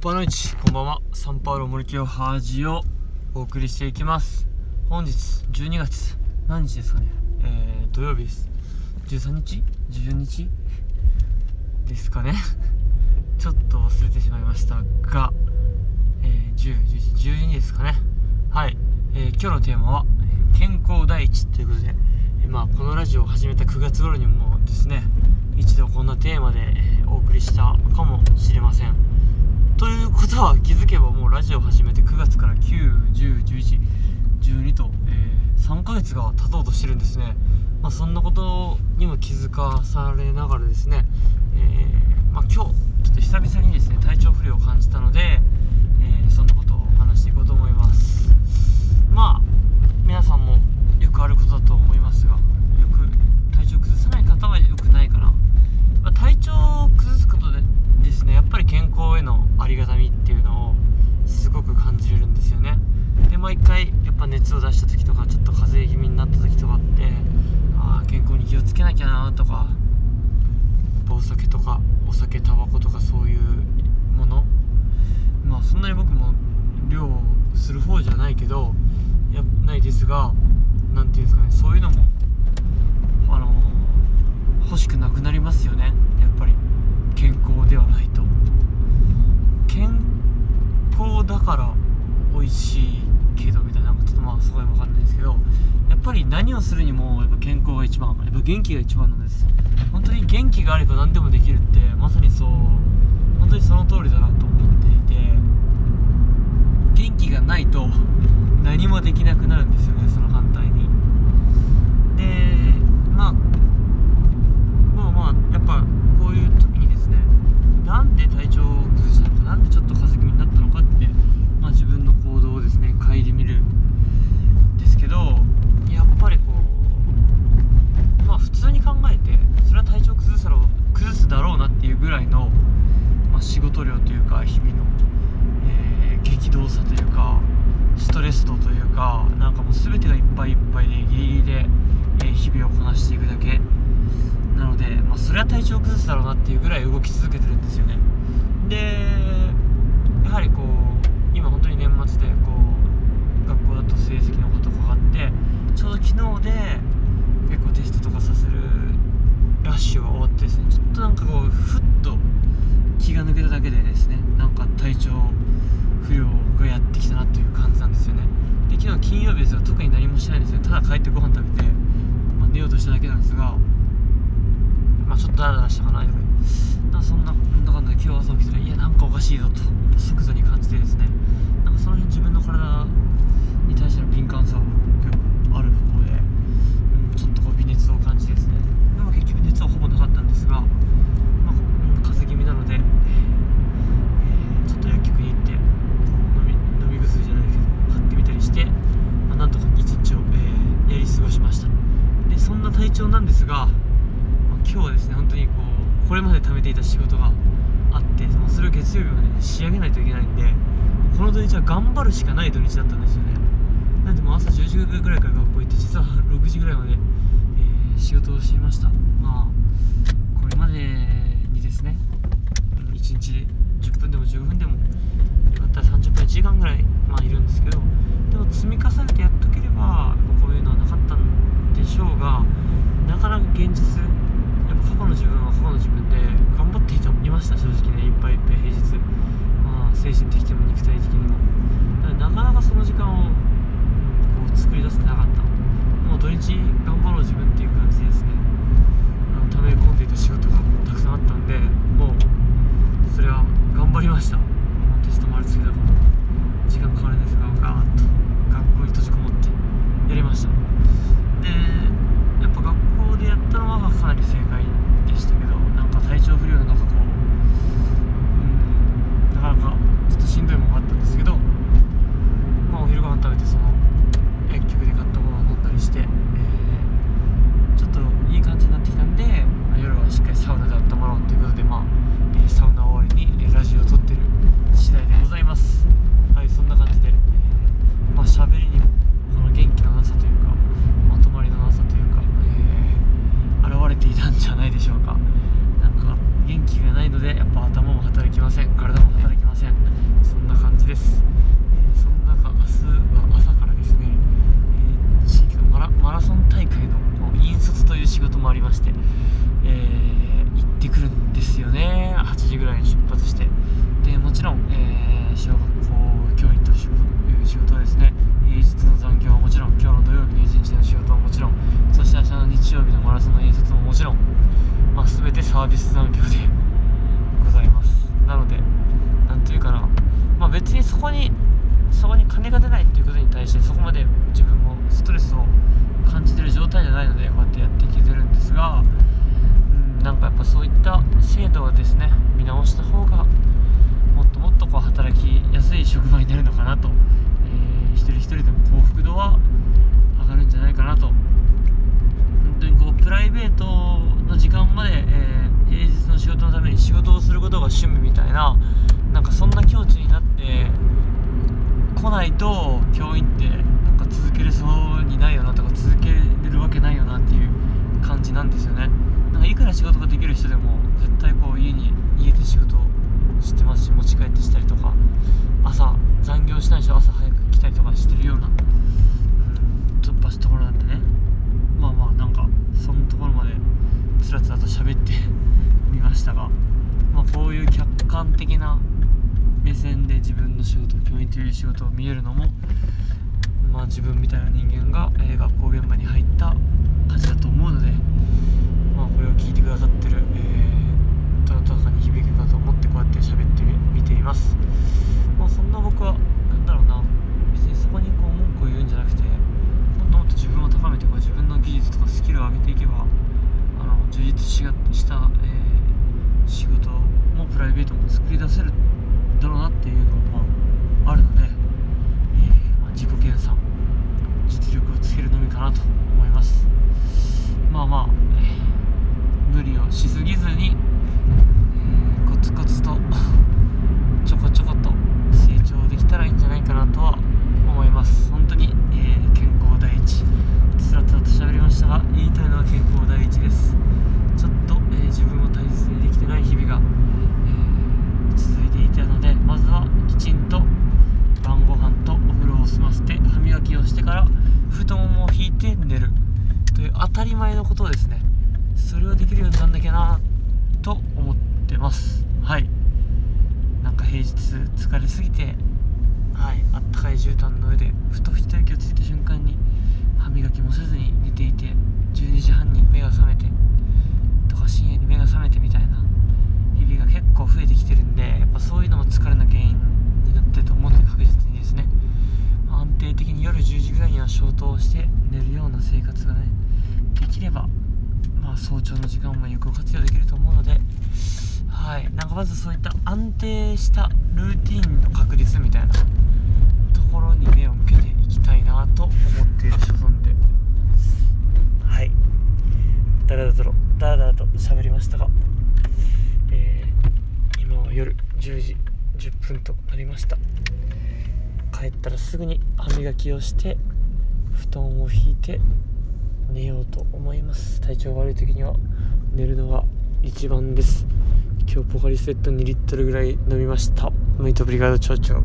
パの市こんばんは。サンパウロ森清ハージをお送りしていきます。本日12月何日ですかね。えー、土曜日です。13日 ?14 日？ですかね。ちょっと忘れてしまいましたが、えー、10、11、12ですかね。はい、えー、今日のテーマは健康第一ということで、えー、まあこのラジオを始めた9月頃にもですね一度こんなテーマで、お送りしたかもしれません。ということは気づけばもうラジオ始めて9月から9101112と、えー、3ヶ月が経とうとしてるんですね、まあ、そんなことにも気づかされながらですね、えー、まあ、今日ちょっと久々にですね体調不良を感じたので、えー、そんなことを話していこうと思いますまあ皆さんもよくあることだと思いますがよく体調崩さない方はよくないかな、まあ、体調を崩すことでですねやっぱり健康へのありがたみっていうのをすごく感じれるんですよねで毎回やっぱ熱を出した時とかちょっと風邪気味になった時とかってああ健康に気をつけなきゃなとかお酒とかお酒タバコとかそういうものまあそんなに僕も量する方じゃないけどやないですが何て言うんですかねそういうのもあのー、欲しくなくなりますよねやっぱり健康ではないと健康だから美味しいけどみたいなちょっとまあすごい分かんないですけどやっぱり何をするにもやっぱ健康が一番やっぱ元気が一番なんです本当に元気があれば何でもできるってまさにそう本当にその通りだなと思っていて。元気がないと何もできなくなるんですよねその反対に。でまあまあまあやっぱこういう時にですねなんで体調を崩したのかなんでちょっと風邪気味になったのかって、まあ、自分の行動をですね顧みるんですけどやっぱりこうまあ普通に考えてそれは体調崩すだろう崩すだろうなっていうぐらいの、まあ、仕事量というか日々の、えー、激動さというかストレス度というかなんかもう全てがいっぱいいっぱいでギリギリで、えー、日々をこなしていくだけ。なので、まあ、それは体調崩すだろうなっていうぐらい動き続けてるんですよねでやはりこう今本当に年末でこう学校だと成績のことがあってちょうど昨日で結構テストとかさせるラッシュが終わってですねちょっとなんかこうふっと気が抜けただけでですねなんか体調不良がやってきたなという感じなんですよね。で昨日金曜日ですが特に何もしないんですよ。ただ帰ってご飯食べて、まあ、寝ようとしただけなんですがまあちょっとダラダラしたかな夜。なそんななんだかんだで今日朝起きたらいやなんかおかしいぞと。即に感じてですねなんかその辺自分の体に対しての敏感さを結構ある方で、うん、ちょっとこう微熱を感じてですねでも結局熱はほぼなかったんですが、まあ、風邪気味なので、えー、ちょっと薬局に行って飲み飲み薬じゃないけど買ってみたりして、まあ、なんとか一日を、えー、やり過ごしましたでそんな体調なんですがま今日はですね本当にこうこれまで貯めていた仕事があってそれを月曜日まで仕上げないといけないんでこの土日は頑張るしかない土日だったんですよね。なんでも朝10時ぐらいから学校行って実は6時ぐらいまで、えー、仕事をしていました。まあこれまでにですね1日で10分でも15分でもよかったら30分1時間ぐらい、まあ、いるんですけどでも積み重ねてやっとければこういうのはなかったんでしょうがなかなか現実やっぱ過去の自分は過去の自分で頑張っていました正直ねいっぱいいっぱい平日まあ精神的にも肉体的にもなかなかその時間をこう作り出せてなかったもう土日頑張ろう自分っていう感じでですね。あの溜め込んでいた仕事がたくさんあったんでもうそれは頑張りました。テストもありすぎたから時間かかるんですがガーッと学校に閉じこもってやりました。でまあ、全てサービス残業で ございます。なので何というかな、まあ、別にそこにそこに金が出ないっていうことに対してそこまで自分もストレスを感じてる状態じゃないのでこうやってやっていけてるんですがうんなんかやっぱそういった制度はですね見直した方がもっともっとこう働きないと教員ってなんか続けれそうにないよなとか続けれるわけないよなっていう感じなんですよね。なんかいくら仕事ができる人でも絶対こう家に家で仕事をしてますし持ち帰ってしたりとか朝残業しない人朝早く来たりとかしてるような、うん、突破したところなんでねまあまあなんかそのところまでつらつらと喋ってみましたが、まあ、こういう客観的な目線で自分の仕事教員という仕事を見えるのも、まあ、自分みたいな人間が、えー、学校現場に入った価値だと思うので、まあ、これを聞いてくださってる、えー、どなたかに響くかと思ってこうやって喋ってみています、まあ、そんな僕は何だろうな。別にそこにこう文句を言うんじゃなくてもっともっと自分を高めてこう自分の技術とかスキルを上げていけばあの充実しがした、えー、仕事もプライベートも作り出せるだろうなっていうのもあるので、えー、まあ、自己研鑽実力をつけるのみかなと思いますまあまあ、えー、無理をしすぎずに、えー、コツコツとちょこちょこと成長できたらいいんじゃないかなとは思います本当に、えー、健康第一つらつらと喋りましたが言いたいのは健康第一ですちょっと、え自分を大切にできてない日々が続いていたのでまずはきちんと晩ご飯とお風呂を済ませて歯磨きをしてから布団を引いて寝るという当たり前のことをですねそれをできるようになんなきゃなと思ってますはいなんか平日疲れすぎてはいあったかい絨毯の上でふと一息をついた瞬間に歯磨きもせずに寝ていて12時半に目が覚めてとか深夜に目が覚めてみたいな日々が結構増えてきてるんでやっぱそういうのも疲れの原因になってると思うので確実にですね、安定的に夜10時ぐらいには消灯して寝るような生活がねできればまあ早朝の時間も有効活用できると思うのではい。なんかまずそういった安定したルーティンの確立みたいなところに目を向けていきたいなと思っている所存で。はい。だらだらとだらだらと喋りましたが。え、今は夜10時10分となりました。帰ったらすぐに歯磨きをして布団を引いて寝ようと思います。体調悪い時には寝るのが一番です。今日ポカリスエット2リットルぐらい飲みました。メイトブリガード町長